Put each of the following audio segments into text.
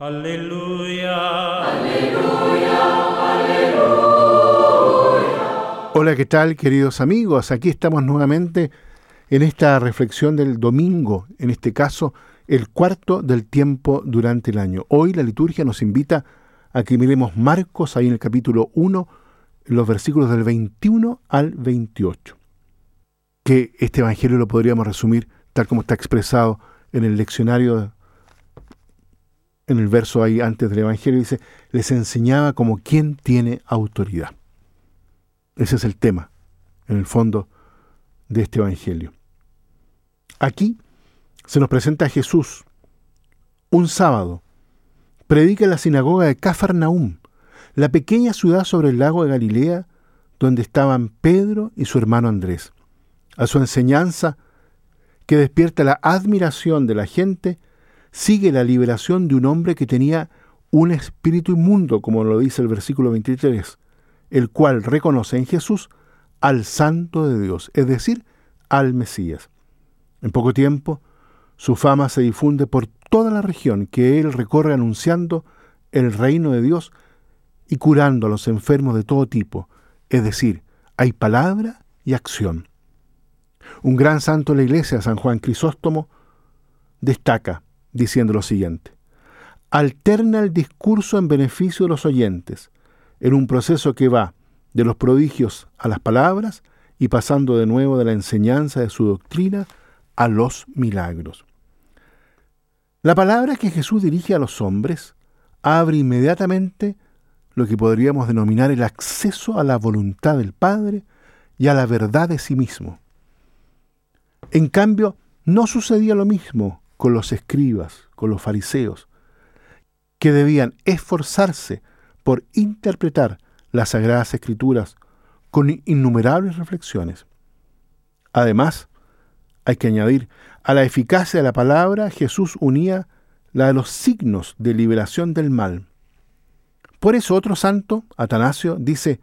Aleluya. Aleluya. Aleluya. Hola, ¿qué tal queridos amigos? Aquí estamos nuevamente en esta reflexión del domingo, en este caso el cuarto del tiempo durante el año. Hoy la liturgia nos invita a que miremos Marcos ahí en el capítulo 1, los versículos del 21 al 28. Que este evangelio lo podríamos resumir tal como está expresado en el leccionario, en el verso ahí antes del evangelio, dice, les enseñaba como quien tiene autoridad. Ese es el tema, en el fondo, de este evangelio. Aquí se nos presenta a Jesús un sábado. Predica en la sinagoga de Cafarnaum, la pequeña ciudad sobre el lago de Galilea, donde estaban Pedro y su hermano Andrés. A su enseñanza, que despierta la admiración de la gente, sigue la liberación de un hombre que tenía un espíritu inmundo, como lo dice el versículo 23, el cual reconoce en Jesús al Santo de Dios, es decir, al Mesías. En poco tiempo, su fama se difunde por toda la región que él recorre anunciando el reino de Dios y curando a los enfermos de todo tipo, es decir, hay palabra y acción. Un gran santo de la iglesia, San Juan Crisóstomo, destaca diciendo lo siguiente, alterna el discurso en beneficio de los oyentes, en un proceso que va de los prodigios a las palabras y pasando de nuevo de la enseñanza de su doctrina a los milagros. La palabra que Jesús dirige a los hombres abre inmediatamente lo que podríamos denominar el acceso a la voluntad del Padre y a la verdad de sí mismo. En cambio, no sucedía lo mismo con los escribas, con los fariseos, que debían esforzarse por interpretar las sagradas escrituras con innumerables reflexiones. Además, hay que añadir, a la eficacia de la palabra Jesús unía la de los signos de liberación del mal. Por eso otro santo, Atanasio, dice,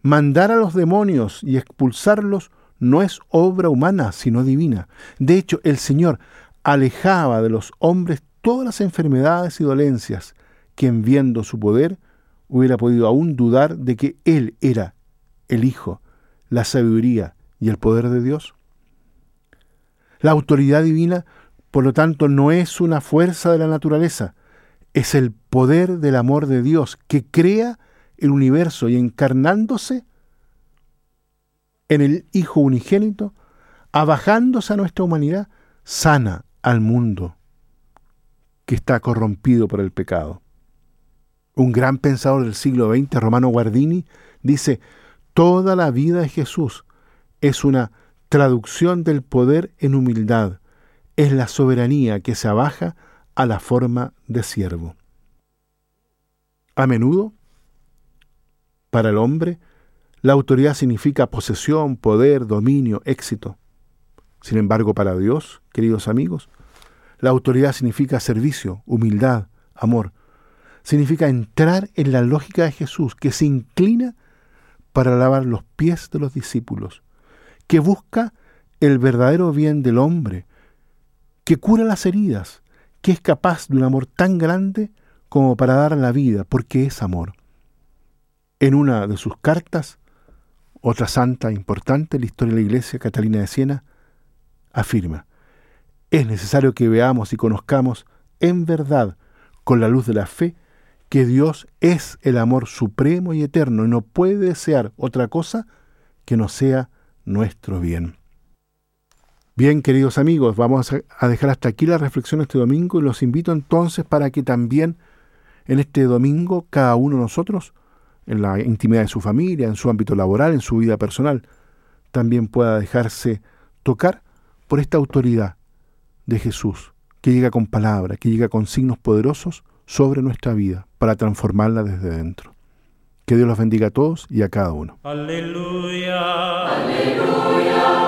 mandar a los demonios y expulsarlos no es obra humana, sino divina. De hecho, el Señor alejaba de los hombres todas las enfermedades y dolencias, quien viendo su poder hubiera podido aún dudar de que Él era el Hijo, la sabiduría y el poder de Dios. La autoridad divina, por lo tanto, no es una fuerza de la naturaleza, es el poder del amor de Dios que crea el universo y encarnándose en el Hijo unigénito, abajándose a nuestra humanidad, sana al mundo que está corrompido por el pecado. Un gran pensador del siglo XX, Romano Guardini, dice, toda la vida de Jesús es una traducción del poder en humildad, es la soberanía que se abaja a la forma de siervo. A menudo, para el hombre, la autoridad significa posesión, poder, dominio, éxito. Sin embargo, para Dios, queridos amigos, la autoridad significa servicio, humildad, amor. Significa entrar en la lógica de Jesús, que se inclina para lavar los pies de los discípulos, que busca el verdadero bien del hombre, que cura las heridas, que es capaz de un amor tan grande como para dar la vida, porque es amor. En una de sus cartas, otra santa importante en la historia de la Iglesia, Catalina de Siena, afirma, es necesario que veamos y conozcamos en verdad, con la luz de la fe, que Dios es el amor supremo y eterno y no puede desear otra cosa que no sea nuestro bien. Bien, queridos amigos, vamos a dejar hasta aquí la reflexión este domingo y los invito entonces para que también en este domingo cada uno de nosotros, en la intimidad de su familia, en su ámbito laboral, en su vida personal, también pueda dejarse tocar por esta autoridad de Jesús, que llega con palabra, que llega con signos poderosos sobre nuestra vida para transformarla desde dentro. Que Dios los bendiga a todos y a cada uno. Aleluya. Aleluya.